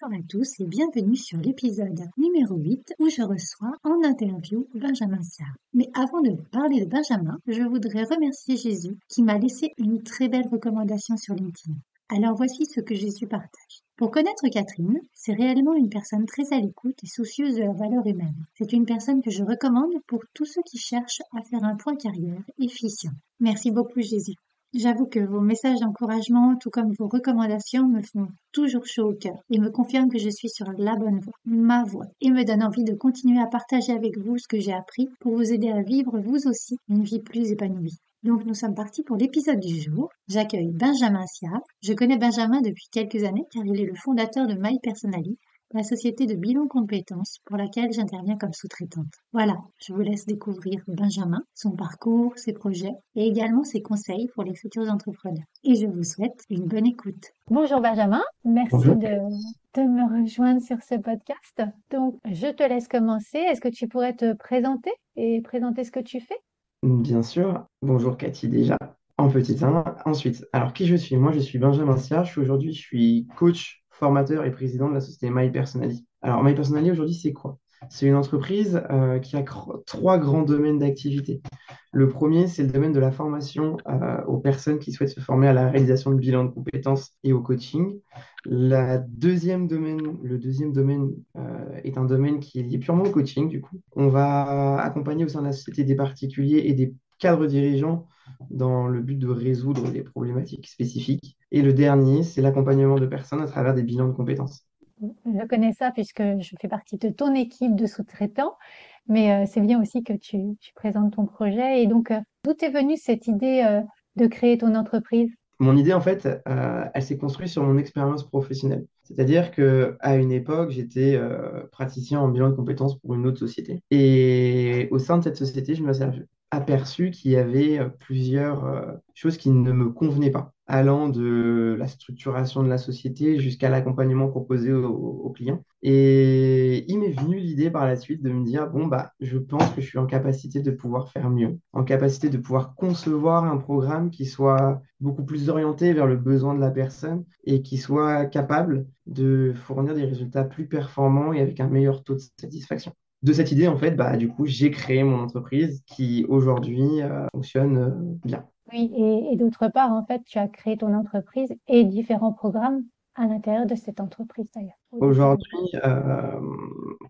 Bonjour à tous et bienvenue sur l'épisode numéro 8 où je reçois en interview Benjamin Sarr. Mais avant de parler de Benjamin, je voudrais remercier Jésus qui m'a laissé une très belle recommandation sur LinkedIn. Alors voici ce que Jésus partage. Pour connaître Catherine, c'est réellement une personne très à l'écoute et soucieuse de la valeur humaine. C'est une personne que je recommande pour tous ceux qui cherchent à faire un point carrière efficient. Merci beaucoup Jésus. J'avoue que vos messages d'encouragement, tout comme vos recommandations, me font toujours chaud au cœur et me confirment que je suis sur la bonne voie, ma voie, et me donnent envie de continuer à partager avec vous ce que j'ai appris pour vous aider à vivre vous aussi une vie plus épanouie. Donc nous sommes partis pour l'épisode du jour. J'accueille Benjamin Siab. Je connais Benjamin depuis quelques années car il est le fondateur de My Personally, la société de bilan compétences pour laquelle j'interviens comme sous-traitante. Voilà, je vous laisse découvrir Benjamin, son parcours, ses projets et également ses conseils pour les futurs entrepreneurs. Et je vous souhaite une bonne écoute. Bonjour Benjamin, merci De, de me rejoindre sur ce podcast. Donc, je te laisse commencer. Est-ce que tu pourrais te présenter et présenter ce que tu fais? Bien sûr. Bonjour Cathy déjà en petit 1. Ensuite, alors qui je suis? Moi, je suis Benjamin Sia. Je suis aujourd'hui, je suis coach formateur et président de la société My Personally. Alors, My Personally, aujourd'hui, c'est quoi? C'est une entreprise euh, qui a trois grands domaines d'activité. Le premier, c'est le domaine de la formation euh, aux personnes qui souhaitent se former à la réalisation de bilan de compétences et au coaching. La deuxième domaine, le deuxième domaine euh, est un domaine qui est lié purement au coaching, du coup. On va accompagner au sein de la société des particuliers et des cadres dirigeants dans le but de résoudre des problématiques spécifiques. Et le dernier, c'est l'accompagnement de personnes à travers des bilans de compétences. Je connais ça puisque je fais partie de ton équipe de sous-traitants, mais euh, c'est bien aussi que tu, présentes ton projet. Et donc, euh, d'où est venue cette idée euh, de créer ton entreprise? Mon idée, en fait, elle s'est construite sur mon expérience professionnelle. C'est-à-dire qu'à une époque, j'étais praticien en bilan de compétences pour une autre société. Et au sein de cette société, je me suis aperçu qu'il y avait plusieurs choses qui ne me convenaient pas allant de la structuration de la société jusqu'à l'accompagnement proposé aux, clients. Et il m'est venu l'idée par la suite de me dire, bon, bah, je pense que je suis en capacité de pouvoir faire mieux, en capacité de pouvoir concevoir un programme qui soit beaucoup plus orienté vers le besoin de la personne et qui soit capable de fournir des résultats plus performants et avec un meilleur taux de satisfaction de cette idée, en fait, bah, du coup, j'ai créé mon entreprise qui aujourd'hui euh, fonctionne euh, bien. Oui, et, d'autre part, en fait, tu as créé ton entreprise et différents programmes à l'intérieur de cette entreprise d'ailleurs. Aujourd'hui, euh,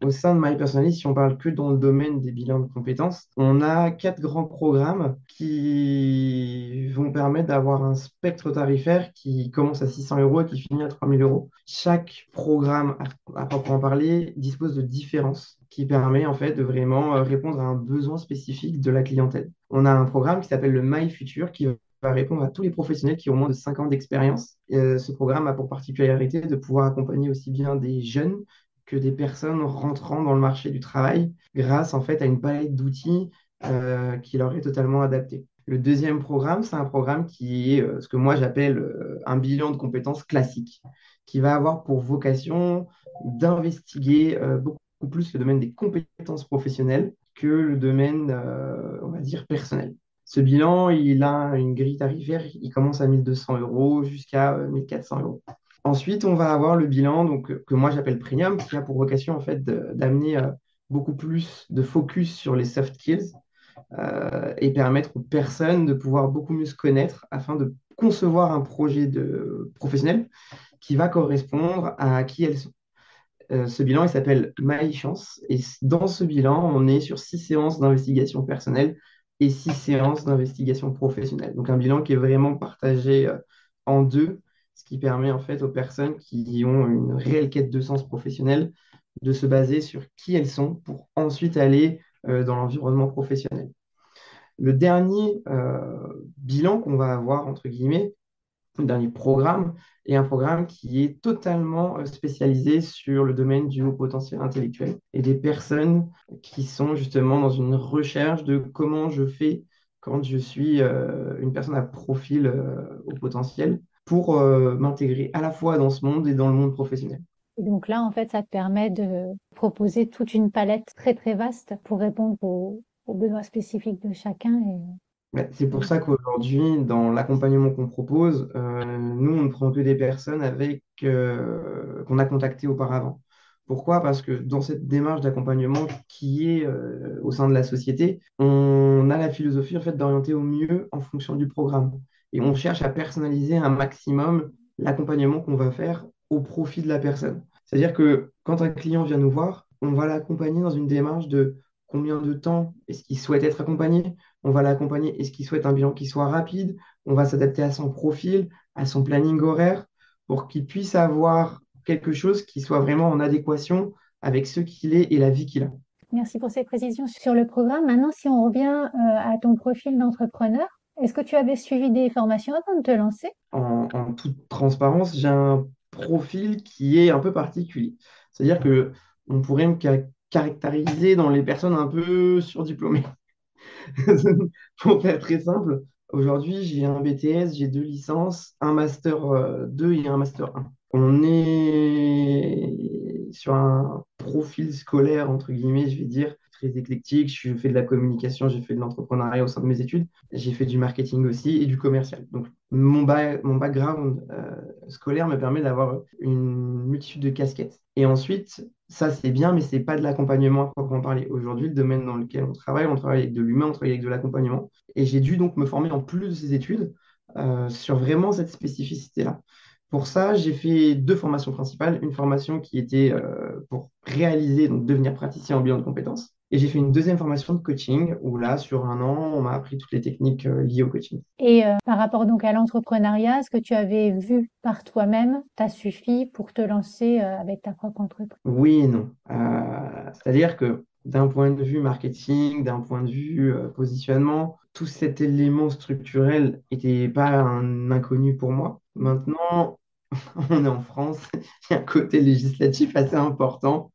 au sein de My si on parle que dans le domaine des bilans de compétences, on a quatre grands programmes qui vont permettre d'avoir un spectre tarifaire qui commence à 600 euros et qui finit à 3000 euros. Chaque programme, à, proprement parler, dispose de différences qui permet en fait de vraiment euh, répondre à un besoin spécifique de la clientèle. On a un programme qui s'appelle le My Future qui va répondre à tous les professionnels qui ont moins de 5 ans d'expérience. Euh, ce programme a pour particularité de pouvoir accompagner aussi bien des jeunes que des personnes rentrant dans le marché du travail grâce en fait à une palette d'outils euh, qui leur est totalement adaptée. Le deuxième programme, c'est un programme qui est euh, ce que moi j'appelle un bilan de compétences classique, qui va avoir pour vocation d'investiguer beaucoup plus le domaine des compétences professionnelles que le domaine, on va dire, personnel. Ce bilan, il a une grille tarifaire, il commence à 1200 euros jusqu'à 1400 euh, euros. Ensuite, on va avoir le bilan donc, que moi j'appelle premium, qui a pour vocation en fait d'amener euh, beaucoup plus de focus sur les soft skills euh, et permettre aux personnes de pouvoir beaucoup mieux se connaître afin de concevoir un projet de professionnel qui va correspondre à qui elles sont. ce bilan, il s'appelle My Chance. Et dans ce bilan, on est sur six séances d'investigation personnelle et six séances d'investigation professionnelle. Donc un bilan qui est vraiment partagé euh, en deux, ce qui permet en fait aux personnes qui ont une réelle quête de sens professionnel de se baser sur qui elles sont pour ensuite aller euh, dans l'environnement professionnel. Le dernier euh, bilan qu'on va avoir, entre guillemets, le dernier programme est un programme qui est totalement euh, spécialisé sur le domaine du haut potentiel intellectuel et des personnes qui sont justement dans une recherche de comment je fais quand je suis euh, une personne à profil euh, au potentiel pour m'intégrer à la fois dans ce monde et dans le monde professionnel. Et donc là, en fait, ça te permet de proposer toute une palette très très vaste pour répondre aux, besoins spécifiques de chacun et c'est pour ça qu'aujourd'hui, dans l'accompagnement qu'on propose, euh, nous, on ne prend que des personnes avec euh, qu'on a contactées auparavant. Pourquoi? Parce que dans cette démarche d'accompagnement qui est euh, au sein de la société, on a la philosophie en fait, d'orienter au mieux en fonction du programme. Et on cherche à personnaliser un maximum l'accompagnement qu'on va faire au profit de la personne. C'est-à-dire que quand un client vient nous voir, on va l'accompagner dans une démarche de combien de temps est-ce qu'il souhaite être accompagné, on va l'accompagner. Est-ce qu'il souhaite un bilan qui soit rapide? On va s'adapter à son profil, à son planning horaire, pour qu'il puisse avoir quelque chose qui soit vraiment en adéquation avec ce qu'il est et la vie qu'il a. Merci pour ces précisions sur le programme. Maintenant, si on revient euh, à ton profil d'entrepreneur, est-ce que tu avais suivi des formations avant de te lancer? En, en, toute transparence, j'ai un profil qui est un peu particulier. C'est-à-dire que on pourrait me caractériser dans les personnes un peu surdiplômées. Pour faire très simple, aujourd'hui, j'ai un BTS, j'ai deux licences, un Master 2 euh, et un Master 1. On est sur un profil scolaire, entre guillemets, je vais dire, très éclectique. Je fais de la communication, j'ai fait de l'entrepreneuriat au sein de mes études. J'ai fait du marketing aussi et du commercial. Donc, mon, mon background euh, scolaire me permet d'avoir une multitude de casquettes. Et ensuite, ça c'est bien, mais c'est pas de l'accompagnement à proprement parler. Aujourd'hui, le domaine dans lequel on travaille, on travaille avec de l'humain, on travaille avec de l'accompagnement. Et j'ai dû donc me former en plus de ces études euh, sur vraiment cette spécificité-là. Pour ça, j'ai fait deux formations principales. Une formation qui était euh, pour réaliser, donc devenir praticien en bilan de compétences. Et j'ai fait une deuxième formation de coaching où là, sur un an, on m'a appris toutes les techniques euh, liées au coaching. Et euh, par rapport donc à l'entrepreneuriat, ce que tu avais vu par toi-même t'a suffi pour te lancer avec ta propre entreprise? Oui et non. C'est-à-dire que d'un point de vue marketing, d'un point de vue positionnement, tout cet élément structurel n'était pas un inconnu pour moi. Maintenant, on est en France, il y a un côté législatif assez important,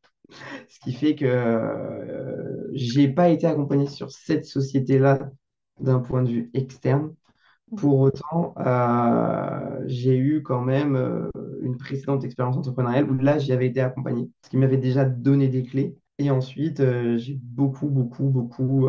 ce qui fait que euh, je n'ai pas été accompagné sur cette société-là d'un point de vue externe. Pour autant, euh, j'ai eu quand même euh, une précédente expérience entrepreneuriale où là, j'y avais été accompagné, ce qui m'avait déjà donné des clés. Et ensuite, j'ai beaucoup, beaucoup, beaucoup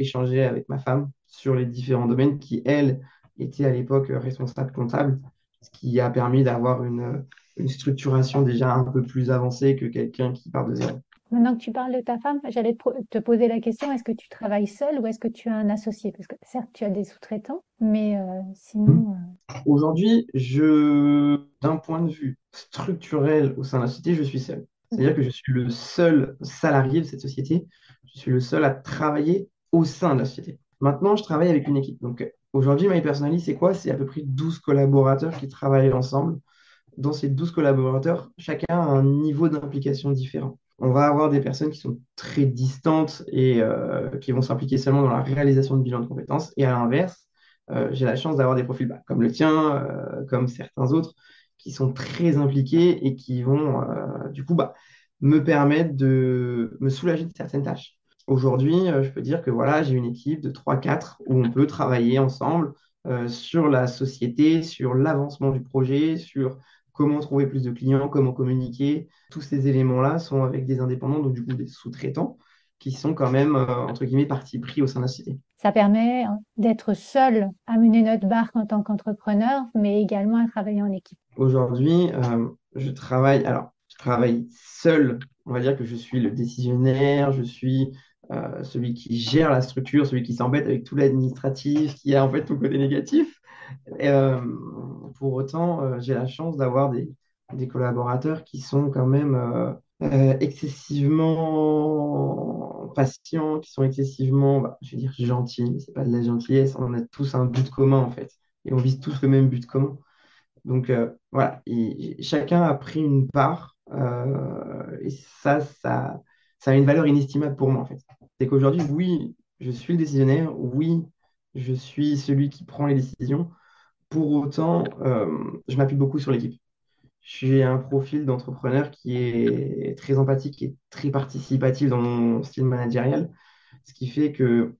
échangé avec ma femme sur les différents domaines qui, elle, était à l'époque responsable comptable ce qui a permis d'avoir une, structuration déjà un peu plus avancée que quelqu'un qui part de zéro. Maintenant que tu parles de ta femme, j'allais te poser la question, est-ce que tu travailles seul ou est-ce que tu as un associé? Parce que certes, tu as des sous-traitants, mais euh, sinon... Euh, Aujourd'hui, je, d'un point de vue structurel au sein de la société, je suis seul. C'est-à-dire que je suis le seul salarié de cette société, je suis le seul à travailler au sein de la société. Maintenant, je travaille avec une équipe. Donc, Aujourd'hui, MyPersonally, c'est quoi? C'est à peu près 12 collaborateurs qui travaillent ensemble. Dans ces 12 collaborateurs, chacun a un niveau d'implication différent. On va avoir des personnes qui sont très distantes et euh, qui vont s'impliquer seulement dans la réalisation de bilan de compétences. Et à l'inverse, euh, j'ai la chance d'avoir des profils bah, comme le tien, euh, comme certains autres, qui sont très impliqués et qui vont, du coup, bah, me permettre de me soulager de certaines tâches. Aujourd'hui, je peux dire que voilà, j'ai une équipe de 3-4 où on peut travailler ensemble sur la société, sur l'avancement du projet, sur comment trouver plus de clients, comment communiquer. Tous ces éléments-là sont avec des indépendants, donc du coup des sous-traitants, qui sont quand même, euh, entre guillemets, partie pris au sein de la société. Ça permet hein, d'être seul à mener notre barque en tant qu'entrepreneur, mais également à travailler en équipe. Aujourd'hui, je travaille, alors, je travaille seul. On va dire que je suis le décisionnaire, je suis euh, celui qui gère la structure, celui qui s'embête avec tout l'administratif, qui a en fait tout le côté négatif. Euh, pour autant, euh, j'ai la chance d'avoir des, collaborateurs qui sont quand même excessivement patients, qui sont excessivement, bah, je vais dire gentils, mais c'est pas de la gentillesse, on a tous un but commun en fait, et on vise tous le même but commun. Donc voilà, chacun a pris une part, et ça, ça, ça a une valeur inestimable pour moi, en fait. C'est qu'aujourd'hui, oui, je suis le décisionnaire, oui, je suis celui qui prend les décisions. Pour autant, euh, je m'appuie beaucoup sur l'équipe. J'ai un profil d'entrepreneur qui est très empathique et très participatif dans mon style managérial, ce qui fait que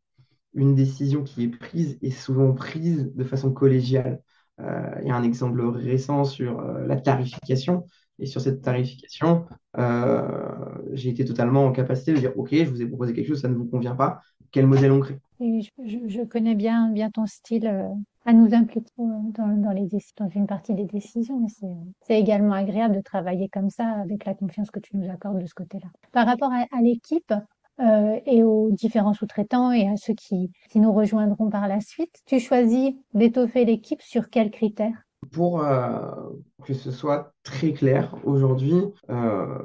une décision qui est prise est souvent prise de façon collégiale. Euh, il y a un exemple récent sur euh, la tarification. Et sur cette tarification, j'ai été totalement en capacité de dire, OK, je vous ai proposé quelque chose, ça ne vous convient pas. Quel modèle on crée? Je, connais bien, bien ton style à nous impliquer dans, dans, les, dans une partie des décisions. C'est également agréable de travailler comme ça avec la confiance que tu nous accordes de ce côté-là. Par rapport à l'équipe, euh, et aux différents sous-traitants et à ceux qui, qui nous rejoindront par la suite. Tu choisis d'étoffer l'équipe sur quels critères? Pour euh, que ce soit très clair, aujourd'hui, euh,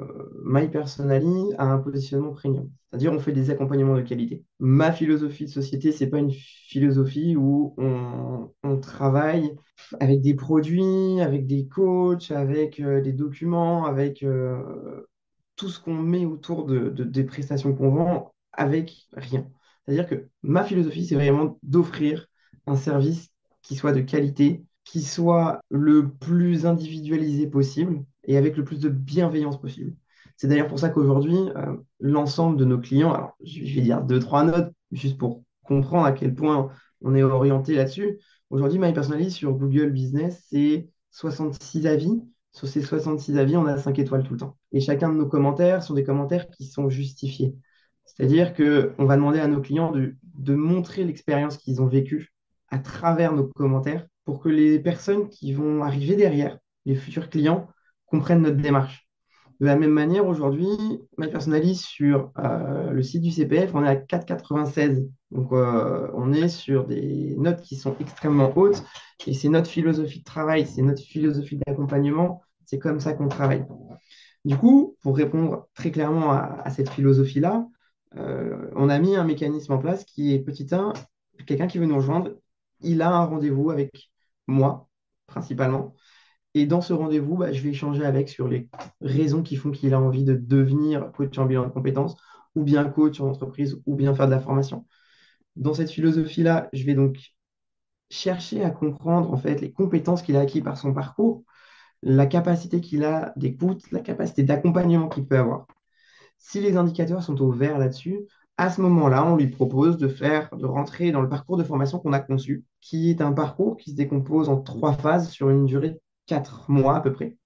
My Personally a un positionnement premium. C'est-à-dire, on fait des accompagnements de qualité. Ma philosophie de société, c'est pas une philosophie où on, travaille avec des produits, avec des coachs, avec euh, des documents, avec tout ce qu'on met autour de, des prestations qu'on vend avec rien. C'est-à-dire que ma philosophie, c'est vraiment d'offrir un service qui soit de qualité, qui soit le plus individualisé possible et avec le plus de bienveillance possible. C'est d'ailleurs pour ça qu'aujourd'hui, euh, l'ensemble de nos clients, alors je vais dire deux, trois notes, juste pour comprendre à quel point on est orienté là-dessus. Aujourd'hui, My Personally sur Google Business, c'est 66 avis sur ces 66 avis, on a 5 étoiles tout le temps. Et chacun de nos commentaires sont des commentaires qui sont justifiés. C'est-à-dire qu'on va demander à nos clients de, de montrer l'expérience qu'ils ont vécue à travers nos commentaires pour que les personnes qui vont arriver derrière, les futurs clients, comprennent notre démarche. De la même manière, aujourd'hui, MyPersonalise sur euh, le site du CPF, on est à 4,96. Donc, euh, on est sur des notes qui sont extrêmement hautes. Et c'est notre philosophie de travail, c'est notre philosophie d'accompagnement. C'est comme ça qu'on travaille. Du coup, pour répondre très clairement à, cette philosophie-là, euh, on a mis un mécanisme en place qui est petit 1, quelqu'un qui veut nous rejoindre, il a un rendez-vous avec moi, principalement. Et dans ce rendez-vous, bah, je vais échanger avec sur les raisons qui font qu'il a envie de devenir coach en bilan de compétences, ou bien coach en entreprise, ou bien faire de la formation. Dans cette philosophie-là, je vais donc chercher à comprendre en fait les compétences qu'il a acquises par son parcours, la capacité qu'il a d'écoute, la capacité d'accompagnement qu'il peut avoir. Si les indicateurs sont au vert là-dessus, à ce moment-là, on lui propose de faire, de rentrer dans le parcours de formation qu'on a conçu, qui est un parcours qui se décompose en trois phases sur une durée quatre mois à peu près.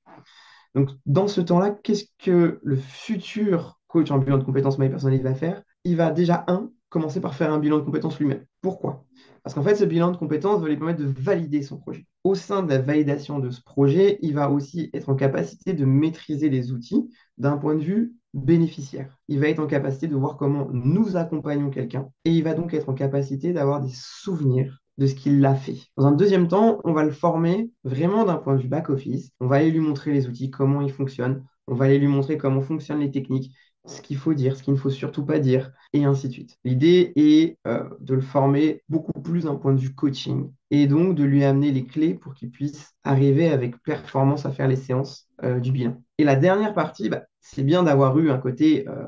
Donc, dans ce temps-là, qu'est-ce que le futur coach en bilan de compétences My Personality va faire? Il va déjà, un, commencer par faire un bilan de compétences lui-même. Pourquoi? Parce qu'en fait, ce bilan de compétences va lui permettre de valider son projet. Au sein de la validation de ce projet, il va aussi être en capacité de maîtriser les outils d'un point de vue bénéficiaire. Il va être en capacité de voir comment nous accompagnons quelqu'un et il va donc être en capacité d'avoir des souvenirs de ce qu'il a fait. Dans un deuxième temps, on va le former vraiment d'un point de vue back-office. On va aller lui montrer les outils, comment ils fonctionnent. On va aller lui montrer comment fonctionnent les techniques, ce qu'il faut dire, ce qu'il ne faut surtout pas dire, et ainsi de suite. L'idée est euh, de le former beaucoup plus d'un point de vue coaching, et donc de lui amener les clés pour qu'il puisse arriver avec performance à faire les séances euh, du bilan. Et la dernière partie, bah, c'est bien d'avoir eu un côté euh,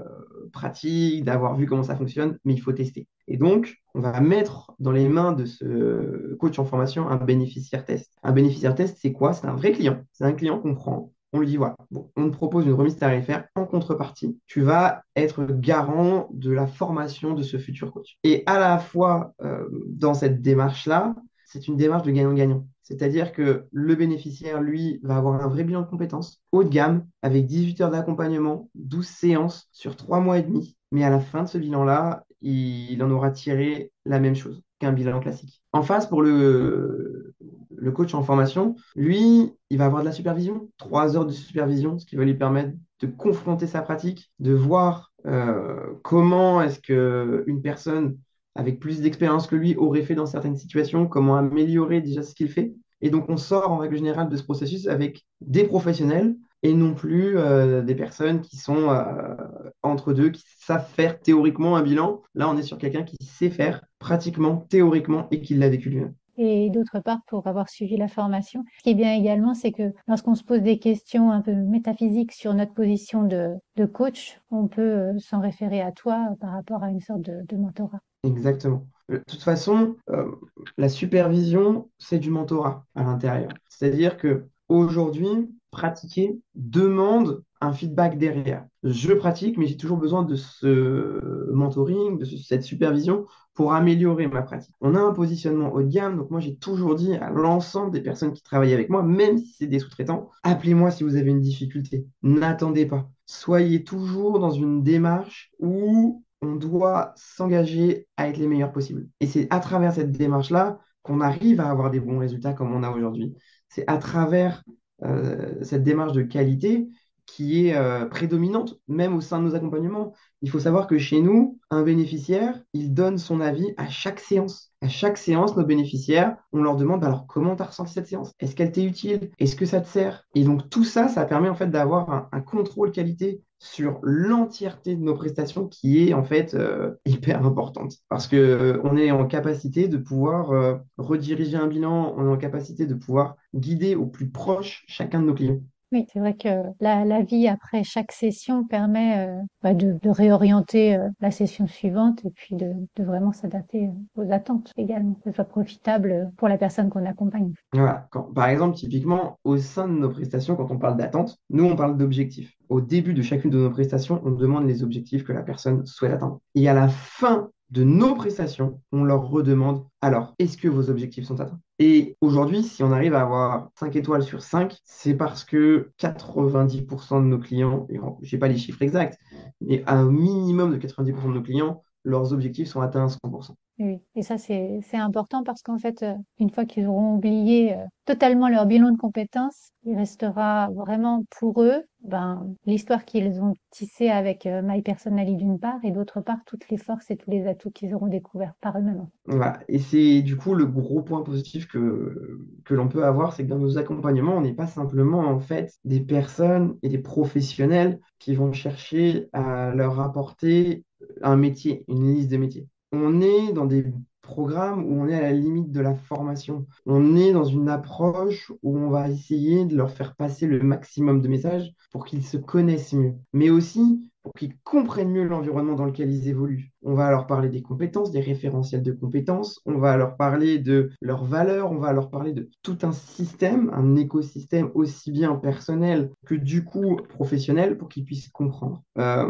pratique, d'avoir vu comment ça fonctionne, mais il faut tester. Et donc, on va mettre dans les mains de ce coach en formation un bénéficiaire test. Un bénéficiaire test, c'est quoi? C'est un vrai client. C'est un client qu'on prend. On lui dit, voilà, on te propose une remise tarifaire en contrepartie. Tu vas être garant de la formation de ce futur coach. Et à la fois, euh, dans cette démarche-là, c'est une démarche de gagnant-gagnant. C'est-à-dire que le bénéficiaire, lui, va avoir un vrai bilan de compétences haut de gamme, avec 18 heures d'accompagnement, 12 séances sur 3 mois et demi. Mais à la fin de ce bilan-là, il en aura tiré la même chose qu'un bilan classique. En face, pour le, le coach en formation, lui, il va avoir de la supervision, 3 heures de supervision, ce qui va lui permettre de confronter sa pratique, de voir euh, comment est-ce qu'une personne avec plus d'expérience que lui aurait fait dans certaines situations, comment améliorer déjà ce qu'il fait. Et donc, on sort en règle générale de ce processus avec des professionnels et non plus euh, des personnes qui sont euh, entre deux, qui savent faire théoriquement un bilan. Là, on est sur quelqu'un qui sait faire pratiquement, théoriquement, et qui l'a vécu lui-même et d'autre part pour avoir suivi la formation. Ce qui est bien également, c'est que lorsqu'on se pose des questions un peu métaphysiques sur notre position de, coach, on peut euh, s'en référer à toi par rapport à une sorte de mentorat. Exactement. De toute façon, euh, la supervision, c'est du mentorat à l'intérieur. C'est-à-dire que aujourd'hui, pratiquer demande un feedback derrière. Je pratique, mais j'ai toujours besoin de ce mentoring, de cette supervision pour améliorer ma pratique. On a un positionnement haut de gamme, donc moi j'ai toujours dit à l'ensemble des personnes qui travaillent avec moi, même si c'est des sous-traitants, appelez-moi si vous avez une difficulté. N'attendez pas. Soyez toujours dans une démarche où on doit s'engager à être les meilleurs possibles. Et c'est à travers cette démarche-là qu'on arrive à avoir des bons résultats comme on a aujourd'hui. C'est à travers cette démarche de qualité qui est euh, prédominante, même au sein de nos accompagnements. Il faut savoir que chez nous, un bénéficiaire, il donne son avis à chaque séance. À chaque séance, nos bénéficiaires, on leur demande bah, alors comment tu as ressenti cette séance? Est-ce qu'elle t'est utile? Est-ce que ça te sert? Et donc tout ça, ça permet en fait d'avoir un, contrôle qualité sur l'entièreté de nos prestations qui est en fait euh, hyper importante parce que on est en capacité de pouvoir rediriger un bilan, on est en capacité de pouvoir guider au plus proche chacun de nos clients. Oui, c'est vrai que la, vie après chaque session permet euh, bah, de, réorienter euh, la session suivante et puis de, vraiment s'adapter euh, aux attentes également, que ce soit profitable pour la personne qu'on accompagne. Voilà. par exemple, typiquement, au sein de nos prestations, quand on parle d'attente, nous, on parle d'objectifs. Au début de chacune de nos prestations, on demande les objectifs que la personne souhaite atteindre. Et à la fin de nos prestations, on leur redemande alors, est-ce que vos objectifs sont atteints? Et aujourd'hui, si on arrive à avoir 5 étoiles sur 5, c'est parce que 90% de nos clients, je n'ai pas les chiffres exacts, mais un minimum de 90% de nos clients, leurs objectifs sont atteints à 100%. Oui, et ça c'est important parce qu'en fait, euh, une fois qu'ils auront oublié euh, totalement leur bilan de compétences, il restera vraiment pour eux ben, l'histoire qu'ils ont tissée avec euh, My Personality d'une part et d'autre part toutes les forces et tous les atouts qu'ils auront découverts par eux-mêmes. Voilà. Et c'est du coup le gros point positif que, que l'on peut avoir, c'est que dans nos accompagnements, on n'est pas simplement en fait des personnes et des professionnels qui vont chercher à leur apporter un métier, une liste de métiers on est dans des programmes où on est à la limite de la formation. On est dans une approche où on va essayer de leur faire passer le maximum de messages pour qu'ils se connaissent mieux, mais aussi pour qu'ils comprennent mieux l'environnement dans lequel ils évoluent. On va leur parler des compétences, des référentiels de compétences, on va leur parler de leurs valeurs, on va leur parler de tout un système, un écosystème aussi bien personnel que du coup professionnel pour qu'ils puissent comprendre. Euh,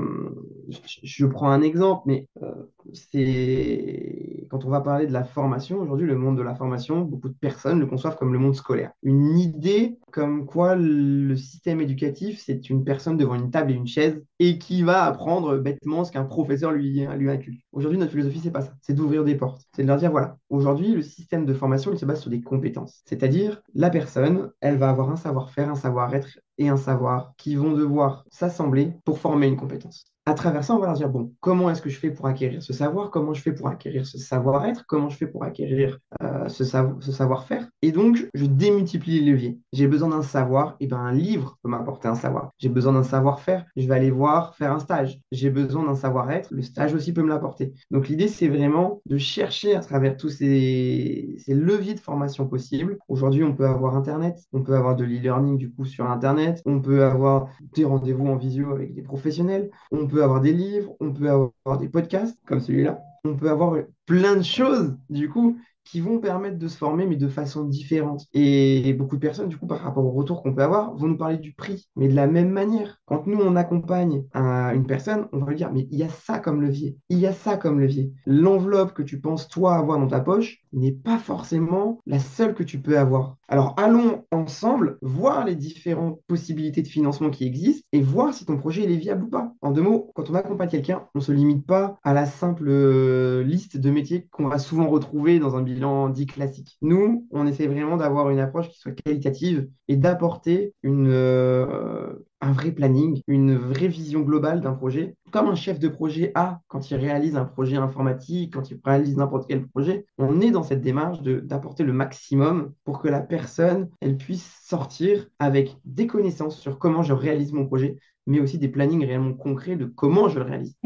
je, prends un exemple, mais euh, c'est quand on va parler de la formation, aujourd'hui le monde de la formation, beaucoup de personnes le conçoivent comme le monde scolaire. Une idée comme quoi le système éducatif, c'est une personne devant une table et une chaise et qui va apprendre bêtement ce qu'un professeur lui, lui Aujourd'hui, notre philosophie, c'est pas ça. C'est d'ouvrir des portes. C'est de leur dire, voilà, aujourd'hui, le système de formation, il se base sur des compétences. C'est-à-dire, la personne, elle va avoir un savoir-faire, un savoir-être et un savoir qui vont devoir s'assembler pour former une compétence à travers ça, on va leur dire, bon, comment est-ce que je fais pour acquérir ce savoir? Comment je fais pour acquérir ce savoir-être? Comment je fais pour acquérir euh, ce, savoir-faire? Et donc, je démultiplie les leviers. J'ai besoin d'un savoir, et bien un livre peut m'apporter un savoir. J'ai besoin d'un savoir-faire, je vais aller voir, faire un stage. J'ai besoin d'un savoir-être, le stage aussi peut me l'apporter. Donc, l'idée, c'est vraiment de chercher à travers tous ces, ces leviers de formation possibles. Aujourd'hui, on peut avoir Internet, on peut avoir de l'e-learning du coup sur Internet, on peut avoir des rendez-vous en visio avec des professionnels, on peut avoir des livres, on peut avoir des podcasts comme celui-là, on peut avoir plein de choses, du coup, qui vont permettre de se former, mais de façon différente. Et beaucoup de personnes, du coup, par rapport au retour qu'on peut avoir, vont nous parler du prix, mais de la même manière. Quand nous, on accompagne une personne, on va lui dire, mais il y a ça comme levier, il y a ça comme levier. L'enveloppe que tu penses, toi, avoir dans ta poche, n'est pas forcément la seule que tu peux avoir. Alors, allons ensemble voir les différentes possibilités de financement qui existent et voir si ton projet est viable ou pas. En deux mots, quand on accompagne quelqu'un, on ne se limite pas à la simple euh, liste de métiers qu'on va souvent retrouver dans un bilan dit classique. Nous, on essaie vraiment d'avoir une approche qui soit qualitative et d'apporter une, euh, un vrai planning, une vraie vision globale d'un projet. Comme un chef de projet a quand il réalise un projet informatique, quand il réalise n'importe quel projet, on est dans cette démarche d'apporter le maximum pour que la personne, elle puisse sortir avec des connaissances sur comment je réalise mon projet, mais aussi des plannings réellement concrets de comment je le réalise.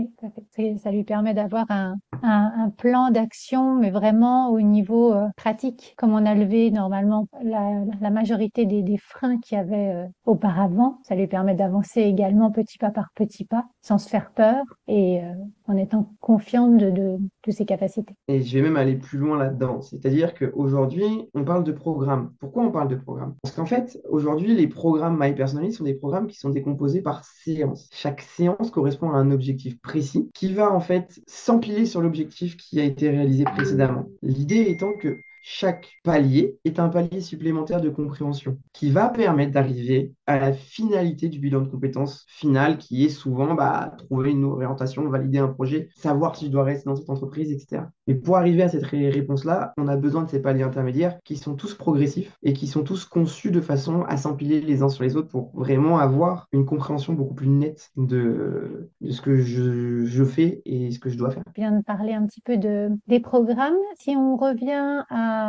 Ça lui permet d'avoir un, plan d'action, mais vraiment au niveau euh, pratique, comme on a levé normalement la, majorité des, freins qu'il y avait euh, auparavant. Ça lui permet d'avancer également petit pas par petit pas, sans se faire peur. Et euh, en étant confiante de, ses capacités. Et je vais même aller plus loin là-dedans. C'est-à-dire qu'aujourd'hui, on parle de programme. Pourquoi on parle de programme? Parce qu'en fait, aujourd'hui, les programmes My Personally sont des programmes qui sont décomposés par séance. Chaque séance correspond à un objectif précis qui va en fait s'empiler sur l'objectif qui a été réalisé précédemment. L'idée étant que chaque palier est un palier supplémentaire de compréhension qui va permettre d'arriver à la finalité du bilan de compétences final qui est souvent bah, trouver une orientation, valider un projet, savoir si je dois rester dans cette entreprise, etc. Mais pour arriver à cette réponse-là, on a besoin de ces paliers intermédiaires qui sont tous progressifs et qui sont tous conçus de façon à s'empiler les uns sur les autres pour vraiment avoir une compréhension beaucoup plus nette de, ce que je, fais et ce que je dois faire. Je viens de parler un petit peu de, des programmes. Si on revient à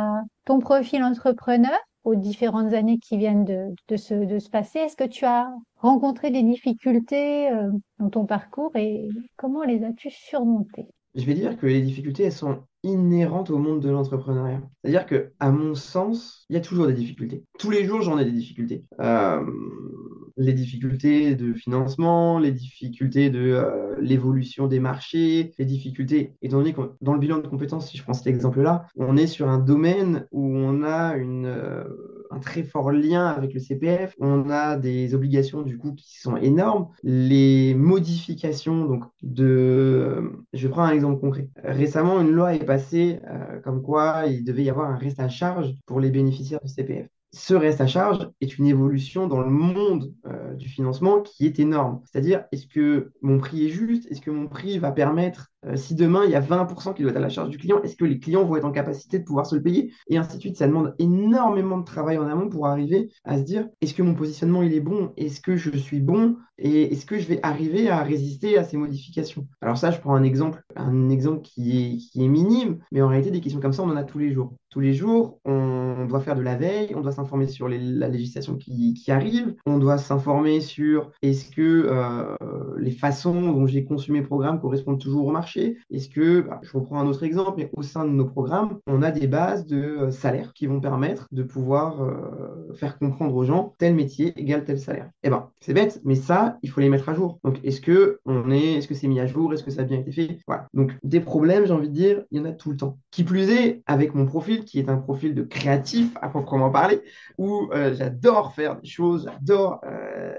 ton profil entrepreneur, aux différentes années qui viennent de, de, se, de se passer, est-ce que tu as rencontré des difficultés euh, dans ton parcours et comment les as-tu surmontées? Je vais dire que les difficultés, elles sont inhérentes au monde de l'entrepreneuriat. C'est-à-dire que, à mon sens, il y a toujours des difficultés. Tous les jours, j'en ai des difficultés. Euh, les difficultés de financement, les difficultés de euh, l'évolution des marchés, les difficultés, étant donné que dans le bilan de compétences, si je prends cet exemple-là, on est sur un domaine où on a euh, un très fort lien avec le CPF, on a des obligations du coup qui sont énormes, les modifications donc de, je prends un exemple concret. Récemment, une loi est passée euh, comme quoi il devait y avoir un reste à charge pour les bénéficiaires du CPF ce reste à charge est une évolution dans le monde euh, du financement qui est énorme. C'est-à-dire, est-ce que mon prix est juste? Est-ce que mon prix va permettre, euh, si demain il y a 20% qui doit être à la charge du client, est-ce que les clients vont être en capacité de pouvoir se le payer? Et ainsi de suite, ça demande énormément de travail en amont pour arriver à se dire, est-ce que mon positionnement il est bon? Est-ce que je suis bon? Et est-ce que je vais arriver à résister à ces modifications? Alors ça, je prends un exemple, un exemple qui est, qui est minime, mais en réalité, des questions comme ça, on en a tous les jours. Tous les jours, on doit faire de la veille, on doit s'informer sur la législation qui, arrive, on doit s'informer sur est-ce que euh, les façons dont j'ai conçu mes programmes correspondent toujours au marché, est-ce que, bah, je reprends un autre exemple, mais au sein de nos programmes, on a des bases de euh, salaire qui vont permettre de pouvoir euh, faire comprendre aux gens tel métier égale tel salaire. Eh ben, c'est bête, mais ça, il faut les mettre à jour. Donc, est-ce que on est, est-ce que c'est mis à jour, est-ce que ça a bien été fait? Voilà. Donc, des problèmes, j'ai envie de dire, il y en a tout le temps. Qui plus est, avec mon profil, qui est un profil de créatif à proprement parler, où euh, j'adore faire des choses, j'adore euh,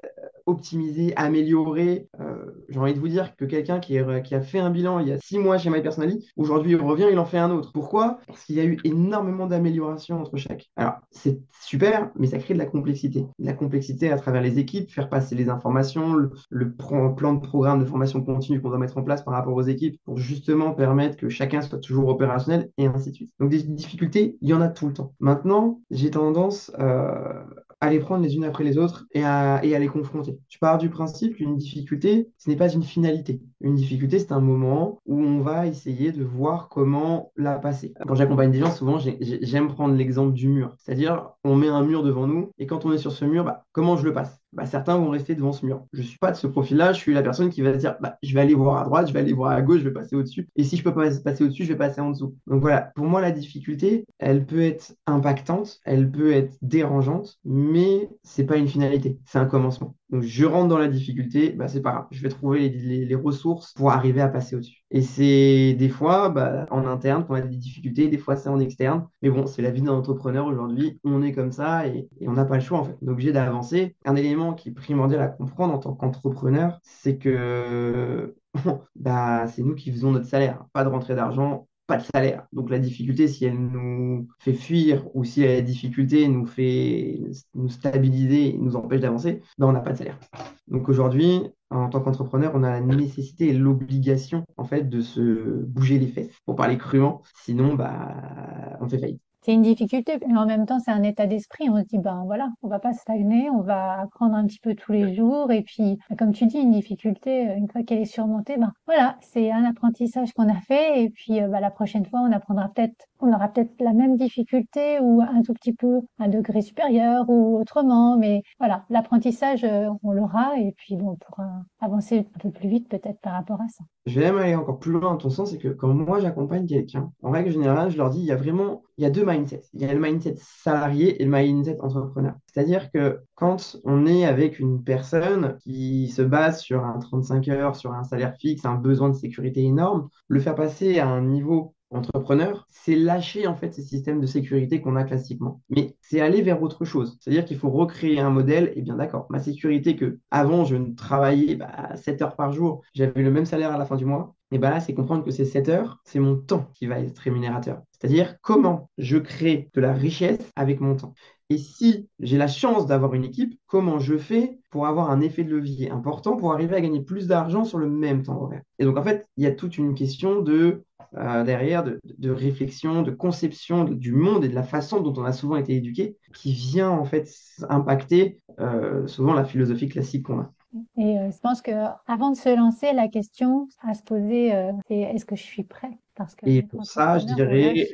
optimiser, améliorer. Euh, j'ai envie de vous dire que quelqu'un qui, a fait un bilan il y a six mois chez MyPersonally, aujourd'hui il revient, il en fait un autre. Pourquoi? Parce qu'il y a eu énormément d'améliorations entre chaque. Alors c'est super, mais ça crée de la complexité. De la complexité à travers les équipes, faire passer les informations, le, le plan de programme de formation continue qu'on doit mettre en place par rapport aux équipes pour justement permettre que chacun soit toujours opérationnel et ainsi de suite. Donc des difficultés, il y en a tout le temps. Maintenant, j'ai tendance euh, à les prendre les unes après les autres et à, les confronter. Tu pars du principe qu'une difficulté, ce n'est pas une finalité. Une difficulté, c'est un moment où on va essayer de voir comment la passer. Quand j'accompagne des gens, souvent, j'aime prendre l'exemple du mur. C'est-à-dire, on met un mur devant nous et quand on est sur ce mur, bah, comment je le passe? Bah, certains vont rester devant ce mur. Je ne suis pas de ce profil-là, je suis la personne qui va dire bah, je vais aller voir à droite, je vais aller voir à gauche, je vais passer au-dessus. Et si je peux pas passer au-dessus, je vais passer en dessous. Donc voilà, pour moi, la difficulté, elle peut être impactante, elle peut être dérangeante, mais c'est pas une finalité, c'est un commencement. Donc je rentre dans la difficulté, bah, c'est pas grave, je vais trouver les, ressources pour arriver à passer au-dessus. Et c'est des fois bah, en interne qu'on a des difficultés, des fois c'est en externe. Mais bon, c'est la vie d'un entrepreneur aujourd'hui, on est comme ça et, on n'a pas le choix en fait. On est obligé d'avancer. Un élément qui est primordial à comprendre en tant qu'entrepreneur, c'est que bah, c'est nous qui faisons notre salaire. Pas de rentrée d'argent, de salaire. Donc la difficulté, si elle nous fait fuir ou si la difficulté nous fait nous stabiliser, nous empêche d'avancer, ben on n'a pas de salaire. Donc aujourd'hui, en tant qu'entrepreneur, on a la nécessité et l'obligation en fait de se bouger les fesses, pour parler crûment. Sinon, bah, on fait faillite c'est une difficulté, mais en même temps, c'est un état d'esprit. On se dit, ben voilà, on va pas stagner, on va apprendre un petit peu tous les jours. Et puis, comme tu dis, une difficulté, euh, une fois qu'elle est surmontée, ben voilà, c'est un apprentissage qu'on a fait. Et puis, ben, la prochaine fois, on apprendra peut-être, on aura peut-être la même difficulté ou un tout petit peu un degré supérieur ou autrement. Mais voilà, l'apprentissage, euh, on l'aura. Et puis, bon, on pourra avancer un peu plus vite peut-être par rapport à ça. Je vais même aller encore plus loin dans ton sens, c'est que quand moi j'accompagne quelqu'un, en règle générale, je leur dis, il y a vraiment, il y a deux Il y a le mindset salarié et le mindset entrepreneur. C'est-à-dire que quand on est avec une personne qui se base sur un 35 heures, sur un salaire fixe, un besoin de sécurité énorme, le faire passer à un niveau entrepreneur, c'est lâcher en fait ces systèmes de sécurité qu'on a classiquement. Mais c'est aller vers autre chose. C'est-à-dire qu'il faut recréer un modèle. Et bien d'accord, ma sécurité que avant je travaillais bah, 7 heures par jour, j'avais le même salaire à la fin du mois. Et bien là, c'est comprendre que ces 7 heures, c'est mon temps qui va être rémunérateur. C'est-à-dire comment je crée de la richesse avec mon temps. Et si j'ai la chance d'avoir une équipe, comment je fais pour avoir un effet de levier important pour arriver à gagner plus d'argent sur le même temps horaire? Et donc, en fait, il y a toute une question de, euh, derrière, de, réflexion, de conception du monde et de la façon dont on a souvent été éduqué, qui vient en fait impacter euh, souvent la philosophie classique qu'on a. Et euh, je pense que avant de se lancer, la question à se poser, c'est est-ce que je suis prêt? Parce que Et pour ça, je dirais,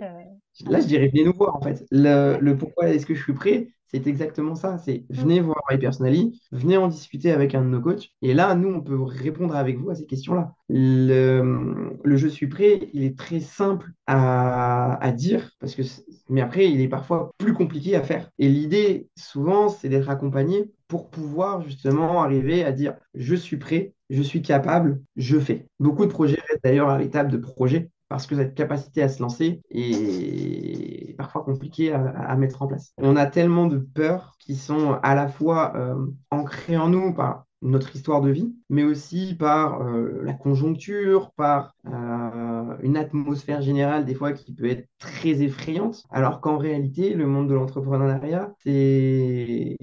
Là, je dirais venez nous voir en fait. Le, pourquoi est-ce que je suis prêt, c'est exactement ça. C'est venez voir My Personally, venez en discuter avec un de nos coachs. Et là, nous, on peut répondre avec vous à ces questions-là. Le, je suis prêt, il est très simple à, dire, parce que, mais après, il est parfois plus compliqué à faire. Et l'idée, souvent, c'est d'être accompagné pour pouvoir justement arriver à dire je suis prêt, je suis capable, je fais. Beaucoup de projets restent d'ailleurs à l'étape de projet parce que cette capacité à se lancer est parfois compliquée à, mettre en place. On a tellement de peurs qui sont à la fois euh, ancrées en nous par notre histoire de vie, mais aussi par euh, la conjoncture, par euh, une atmosphère générale des fois qui peut être très effrayante, alors qu'en réalité, le monde de l'entrepreneuriat, c'est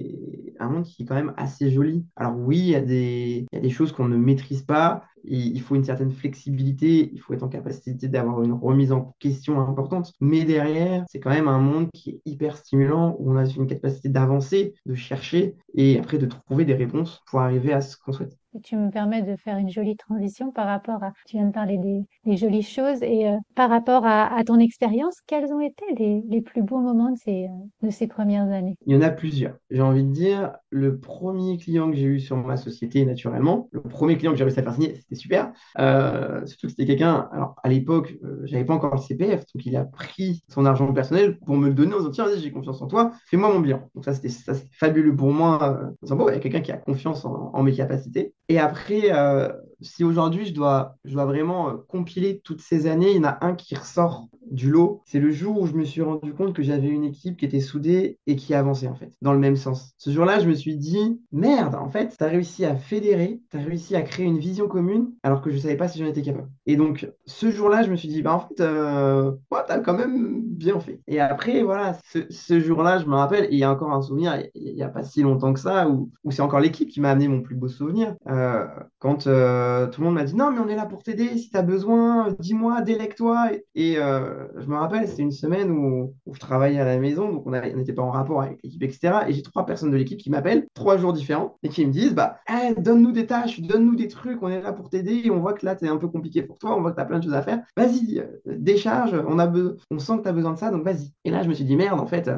un monde qui est quand même assez joli. Alors oui, il y a des, choses qu'on ne maîtrise pas, il faut une certaine flexibilité, il faut être en capacité d'avoir une remise en question importante. Mais derrière, c'est quand même un monde qui est hyper stimulant, où on a une capacité d'avancer, de chercher et après de trouver des réponses pour arriver à ce qu'on souhaite tu me permets de faire une jolie transition par rapport à, tu viens de parler des, jolies choses et euh, par rapport à, ton expérience, quels ont été les, plus beaux moments de ces, euh, de ces premières années? Il y en a plusieurs. J'ai envie de dire, le premier client que j'ai eu sur ma société, naturellement, le premier client que j'ai réussi à faire signer, c'était super. Euh, surtout que c'était quelqu'un, alors à l'époque, j'avais pas encore le CPF, donc il a pris son argent personnel pour me le donner en disant, tiens, j'ai confiance en toi, fais-moi mon bilan. Donc ça, c'était fabuleux pour moi. bon, il y a quelqu'un qui a confiance en, en mes capacités. Et après, euh, si aujourd'hui je dois, je dois vraiment euh, compiler toutes ces années, il y en a un qui ressort du lot. C'est le jour où je me suis rendu compte que j'avais une équipe qui était soudée et qui avançait en fait, dans le même sens. Ce jour-là, je me suis dit, merde, en fait, tu as réussi à fédérer, tu as réussi à créer une vision commune alors que je savais pas si j'en étais capable. Et donc, ce jour-là, je me suis dit, bah en fait, euh, tu as quand même bien fait. Et après, voilà, ce, jour-là, je me rappelle, il y a encore un souvenir, il n'y a pas si longtemps que ça, où, c'est encore l'équipe qui m'a amené mon plus beau souvenir. Euh, quand euh, tout le monde m'a dit, non, mais on est là pour t'aider, si tu as besoin, dis-moi, délègue-toi. Et, euh, je me rappelle, c'était une semaine où, je travaillais à la maison, donc on n'était pas en rapport avec l'équipe, etc. Et j'ai trois personnes de l'équipe qui m'appellent, trois jours différents, et qui me disent, bah, donne-nous des tâches, donne-nous des trucs, on est là pour t'aider, on voit que là, c'est un peu compliqué pour toi, on voit que tu as plein de choses à faire. Vas-y, décharge, on, sent que tu as besoin de ça, donc vas-y. Et là, je me suis dit, merde, en fait,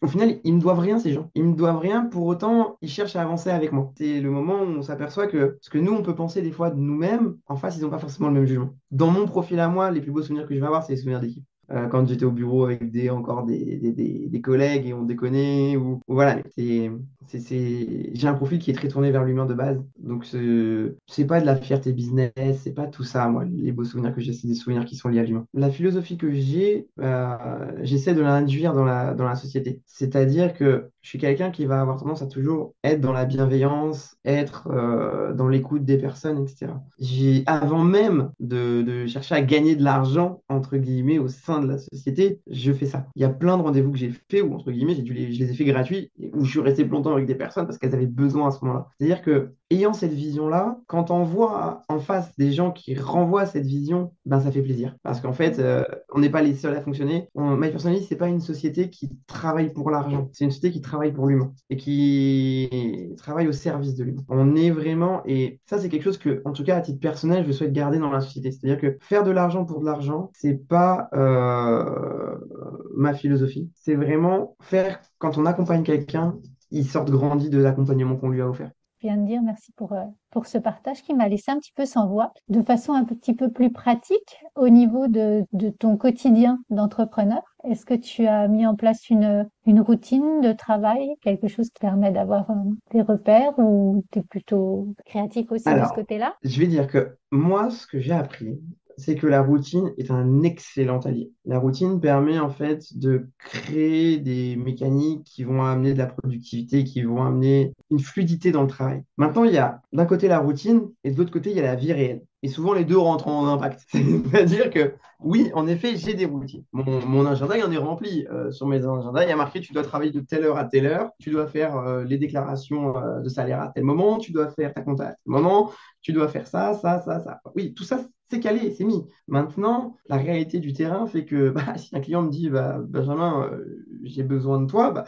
au final, ils me doivent rien, ces gens. Ils me doivent rien, pour autant, ils cherchent à avancer avec moi. C'est le moment où on s'aperçoit que ce que nous, on peut penser des fois de nous-mêmes, en face, ils n'ont pas forcément le même jugement. Dans mon profil à moi, les plus beaux souvenirs que je vais avoir, c'est les souvenirs d'équipe. Euh, quand j'étais au bureau avec des, encore des, des, des, collègues et on déconnait. Ou, voilà, c'est, j'ai un profil qui est très tourné vers l'humain de base. Donc, c'est pas de la fierté business, c'est pas tout ça, moi. Les beaux souvenirs que j'ai, c'est des souvenirs qui sont liés à l'humain. La philosophie que j'ai, euh, j'essaie de l'induire dans la, dans la société. C'est-à-dire que je suis quelqu'un qui va avoir tendance à toujours être dans la bienveillance, être euh, dans l'écoute des personnes, etc. J'ai, avant même de, chercher à gagner de l'argent, entre guillemets, au sein de la société, je fais ça. Il y a plein de rendez-vous que j'ai fait où, entre guillemets, j'ai dû les, je les ai fait gratuits, où je suis resté longtemps des personnes parce qu'elles avaient besoin à ce moment-là. C'est-à-dire que, ayant cette vision-là, quand on voit en face des gens qui renvoient cette vision, ben ça fait plaisir. Parce qu'en fait, euh, on n'est pas les seuls à fonctionner. On, My ce c'est pas une société qui travaille pour l'argent. C'est une société qui travaille pour l'humain et qui travaille au service de l'humain. On est vraiment, et ça, c'est quelque chose que, en tout cas, à titre personnel, je souhaite garder dans la société. C'est-à-dire que faire de l'argent pour de l'argent, c'est pas euh, ma philosophie. C'est vraiment faire, quand on accompagne quelqu'un, il sorte grandi de l'accompagnement qu'on lui a offert. viens de dire. Merci pour, euh, pour ce partage qui m'a laissé un petit peu sans voix. De façon un petit peu plus pratique, au niveau de, de ton quotidien d'entrepreneur, est-ce que tu as mis en place une, une routine de travail, quelque chose qui permet d'avoir euh, des repères ou tu es plutôt créatif aussi de ce côté-là? Je vais dire que moi, ce que j'ai appris, c'est que la routine est un excellent allié. La routine permet en fait de créer des mécaniques qui vont amener de la productivité, qui vont amener une fluidité dans le travail. Maintenant, il y a d'un côté la routine et de l'autre côté, il y a la vie réelle. Et souvent, les deux rentrent en impact. C'est-à-dire que, oui, en effet, j'ai des routines. Mon, agenda, il en est rempli. Euh, sur mes agendas, il y a marqué, tu dois travailler de telle heure à telle heure, tu dois faire euh, les déclarations euh, de salaire à tel moment, tu dois faire ta compta à tel moment, tu dois faire ça, ça, ça, ça. Oui, tout ça, c'est calé, c'est mis. Maintenant, la réalité du terrain fait que bah, si un client me dit, bah, Benjamin, j'ai besoin de toi, bah,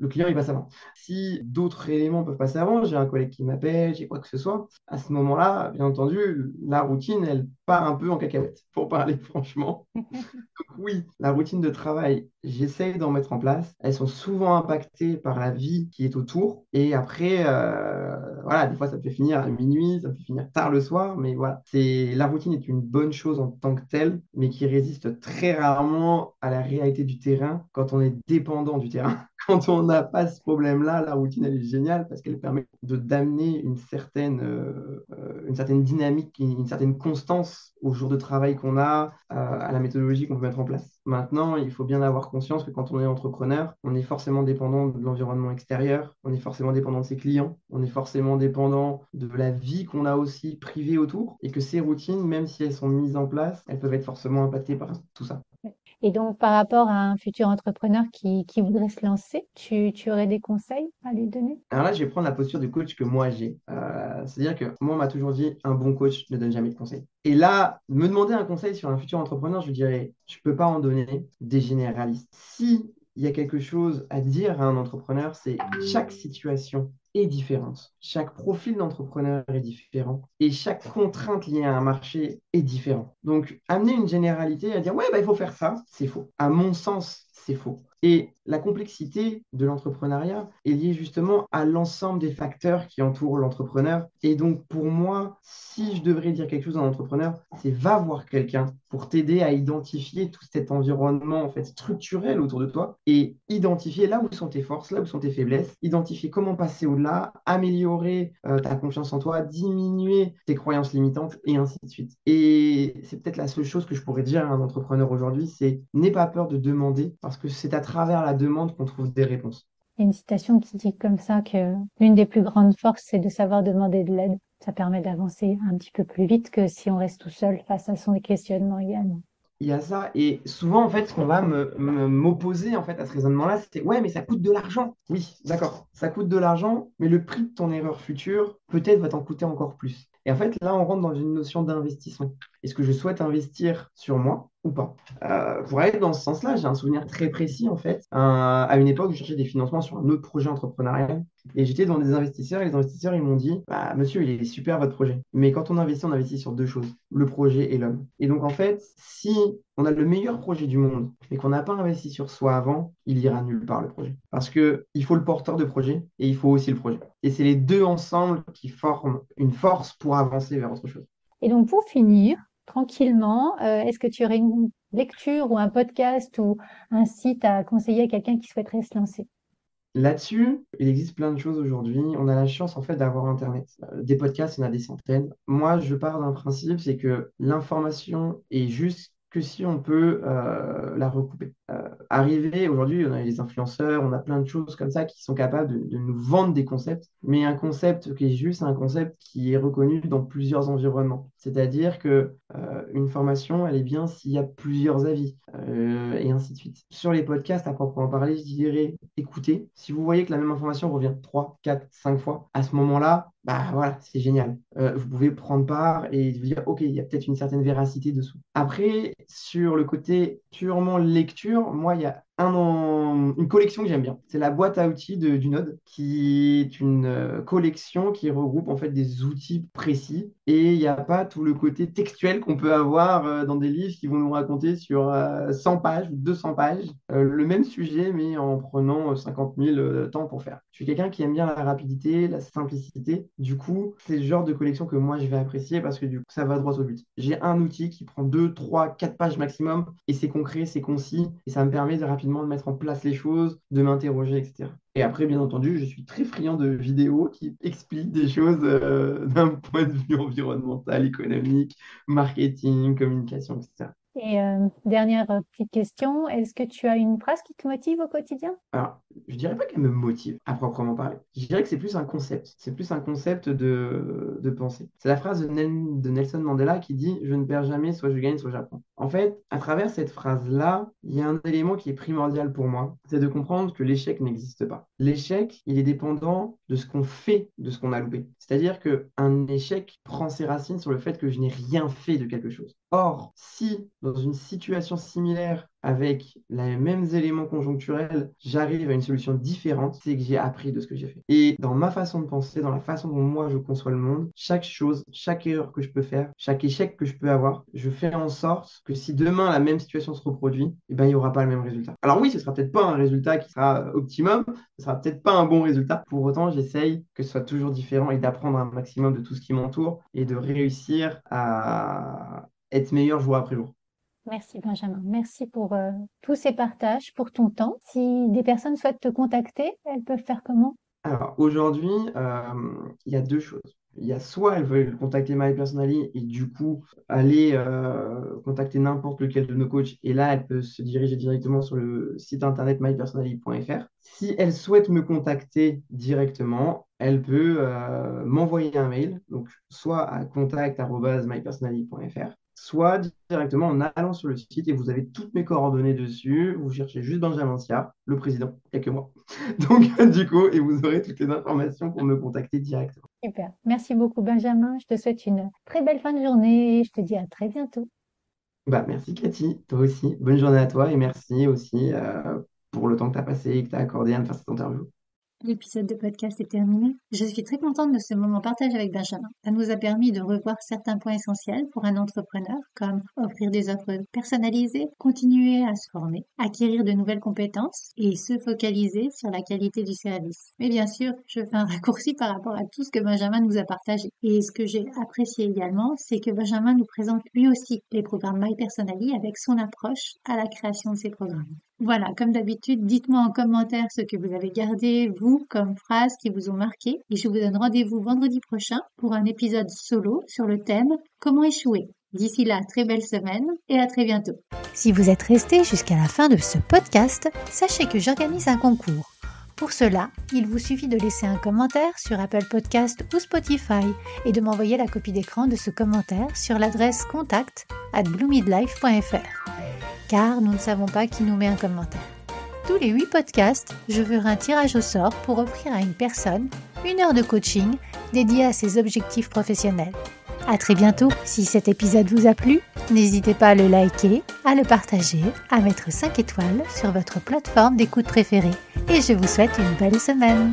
le client il passe avant. Si d'autres éléments peuvent passer avant, j'ai un collègue qui m'appelle, j'ai quoi que ce soit, à ce moment-là, bien entendu, la routine, elle part un peu en cacahuète, pour parler franchement. Donc oui, la routine de travail, j'essaye d'en mettre en place. Elles sont souvent impactées par la vie qui est autour. Et après, euh, voilà, des fois ça peut finir à minuit, ça peut finir tard le soir, mais voilà, c'est la routine est une bonne chose en tant que telle, mais qui résiste très rarement à la réalité du terrain quand on est dépendant du terrain quand on n'a pas ce problème-là, la routine, elle est géniale parce qu'elle permet de d'amener une certaine, euh, euh, une certaine dynamique, une, certaine constance au jour de travail qu'on a, euh, à la méthodologie qu'on peut mettre en place. Maintenant, il faut bien avoir conscience que quand on est entrepreneur, on est forcément dépendant de l'environnement extérieur, on est forcément dépendant de ses clients, on est forcément dépendant de la vie qu'on a aussi privée autour et que ces routines, même si elles sont mises en place, elles peuvent être forcément impactées par tout ça. Et donc, par rapport à un futur entrepreneur qui, voudrait se lancer, tu, aurais des conseils à lui donner? Alors là, je vais prendre la posture du coach que moi j'ai. Euh, c'est-à-dire que moi, on m'a toujours dit, un bon coach ne donne jamais de conseils. Et là, me demander un conseil sur un futur entrepreneur, je dirais, je ne peux pas en donner des généralistes. Si il y a quelque chose à dire à un entrepreneur, c'est chaque situation est différente. Chaque profil d'entrepreneur est différent et chaque contrainte liée à un marché est différent. Donc, amener une généralité à dire ouais, bah, il faut faire ça, c'est faux. À mon sens, c'est faux. Et la complexité de l'entrepreneuriat est liée justement à l'ensemble des facteurs qui entourent l'entrepreneur. Et donc, pour moi, si je devrais dire quelque chose à un entrepreneur, c'est va voir quelqu'un pour t'aider à identifier tout cet environnement en fait structurel autour de toi et identifier là où sont tes forces, là où sont tes faiblesses, identifier comment passer améliorer euh, ta confiance en toi, diminuer tes croyances limitantes et ainsi de suite. Et c'est peut-être la seule chose que je pourrais dire à un entrepreneur aujourd'hui, c'est n'aie pas peur de demander parce que c'est à travers la demande qu'on trouve des réponses. Il y a une citation qui dit comme ça que l'une des plus grandes forces, c'est de savoir demander de l'aide. Ça permet d'avancer un petit peu plus vite que si on reste tout seul face à son questionnement également. Il y a ça, et souvent, en fait, ce qu'on va m'opposer en fait, à ce raisonnement-là, c'est ouais, mais ça coûte de l'argent. Oui, d'accord, ça coûte de l'argent, mais le prix de ton erreur future, peut-être, va t'en coûter encore plus. Et en fait, là, on rentre dans une notion d'investissement. Est-ce que je souhaite investir sur moi ou pas. Euh, pour aller dans ce sens-là, j'ai un souvenir très précis en fait. à une époque, je cherchais des financements sur un autre projet entrepreneurial et j'étais dans des investisseurs et les investisseurs ils m'ont dit bah, Monsieur, il est super votre projet, mais quand on investit, on investit sur deux choses le projet et l'homme. Et donc en fait, si on a le meilleur projet du monde mais qu'on n'a pas investi sur soi avant, il ira nulle part le projet. Parce que il faut le porteur de projet et il faut aussi le projet. Et c'est les deux ensemble qui forment une force pour avancer vers autre chose. Et donc pour finir, tranquillement. Euh, est-ce que tu aurais une lecture ou un podcast ou un site à conseiller à quelqu'un qui souhaiterait se lancer? Là-dessus, il existe plein de choses aujourd'hui. On a la chance en fait d'avoir Internet. Euh, des podcasts, il y en a des centaines. Moi, je pars d'un principe, c'est que l'information est juste que si on peut euh, la recouper. Euh, arriver, aujourd'hui, on a les influenceurs, on a plein de choses comme ça qui sont capables de, nous vendre des concepts, mais un concept qui est juste un concept qui est reconnu dans plusieurs environnements. C'est-à-dire que euh, une formation, elle est bien s'il y a plusieurs avis, et ainsi de suite. Sur les podcasts, à proprement parler, je dirais écoutez. Si vous voyez que la même information revient 3, 4, 5 fois, à ce moment-là, bah voilà, c'est génial. Euh, vous pouvez prendre part et vous dire, OK, il y a peut-être une certaine véracité dessous. Après, sur le côté purement lecture, moi, il y a un, une collection que j'aime bien. C'est la boîte à outils de, du Node, qui est une euh, collection qui regroupe en fait des outils précis. Et il n'y a pas tout le côté textuel qu'on peut avoir euh, dans des livres qui vont nous raconter sur 100 pages ou 200 pages le même sujet, mais en prenant 50 000 temps pour faire. Je suis quelqu'un qui aime bien la rapidité, la simplicité. Du coup, c'est le genre de collection que moi je vais apprécier parce que du coup, ça va droit au but. J'ai un outil qui prend 2, 3, 4 pages maximum et c'est concret, c'est concis et ça me permet de rapidement de mettre en place les choses, de m'interroger, etc. Et après, bien entendu, je suis très friand de vidéos qui expliquent des choses euh, d'un point de vue environnemental, économique, marketing, communication, etc. Et euh, dernière petite question, est-ce que tu as une phrase qui te motive au quotidien? Alors, je dirais pas qu'elle me motive à proprement parler. Je dirais que c'est plus un concept. C'est plus un concept de, de pensée. C'est la phrase de, de Nelson Mandela qui dit Je ne perds jamais, soit je gagne, soit j'apprends. En fait, à travers cette phrase-là, il y a un élément qui est primordial pour moi, c'est de comprendre que l'échec n'existe pas. L'échec, il est dépendant de ce qu'on fait de ce qu'on a loupé. C'est-à-dire qu'un échec prend ses racines sur le fait que je n'ai rien fait de quelque chose. Or, si dans une situation similaire avec les mêmes éléments conjoncturels, j'arrive à une solution différente, c'est que j'ai appris de ce que j'ai fait. Et dans ma façon de penser, dans la façon dont moi je conçois le monde, chaque chose, chaque erreur que je peux faire, chaque échec que je peux avoir, je fais en sorte que si demain la même situation se reproduit, eh ben, il n'y aura pas le même résultat. Alors oui, ce sera peut-être pas un résultat qui sera optimum, ce sera peut-être pas un bon résultat. Pour autant, j'essaye que ce soit toujours différent et d'apprendre un maximum de tout ce qui m'entoure et de réussir à être meilleur jour après jour. Merci Benjamin. Merci pour euh, tous ces partages, pour ton temps. Si des personnes souhaitent te contacter, elles peuvent faire comment? Alors aujourd'hui, euh, il y a deux choses. Il y a soit elles veulent contacter My Personally et du coup aller euh, contacter n'importe lequel de nos coachs et là elles peuvent se diriger directement sur le site internet mypersonally.fr. Si elles souhaitent me contacter directement, elle peut m'envoyer un mail, donc soit à contact.mypersonally.fr, soit directement en allant sur le site et vous avez toutes mes coordonnées dessus. Vous cherchez juste Benjamin Sia, le président, il n'y a que moi. Donc, du coup, et vous aurez toutes les informations pour me contacter directement. Super. Merci beaucoup, Benjamin. Je te souhaite une très belle fin de journée et je te dis à très bientôt. Bah, merci, Cathy. Toi aussi. Bonne journée à toi et merci aussi euh, pour le temps que tu as passé et que tu as accordé à me faire cette interview. L'épisode de podcast est terminé. Je suis très contente de ce moment partagé avec Benjamin. Ça nous a permis de revoir certains points essentiels pour un entrepreneur, comme offrir des offres personnalisées, continuer à se former, acquérir de nouvelles compétences et se focaliser sur la qualité du service. Mais bien sûr, je fais un raccourci par rapport à tout ce que Benjamin nous a partagé. Et ce que j'ai apprécié également, c'est que Benjamin nous présente lui aussi les programmes My Personally avec son approche à la création de ces programmes. Voilà, comme d'habitude, dites-moi en commentaire ce que vous avez gardé, vous, comme phrases qui vous ont marqué. Et je vous donne rendez-vous vendredi prochain pour un épisode solo sur le thème Comment échouer. D'ici là, très belle semaine et à très bientôt. Si vous êtes resté jusqu'à la fin de ce podcast, sachez que j'organise un concours. Pour cela, il vous suffit de laisser un commentaire sur Apple Podcast ou Spotify et de m'envoyer la copie d'écran de ce commentaire sur l'adresse contact at bloomidlife.fr car nous ne savons pas qui nous met un commentaire. Tous les 8 podcasts, je ferai un tirage au sort pour offrir à une personne une heure de coaching dédiée à ses objectifs professionnels. À très bientôt. Si cet épisode vous a plu, n'hésitez pas à le liker, à le partager, à mettre 5 étoiles sur votre plateforme d'écoute préférée. Et je vous souhaite une belle semaine.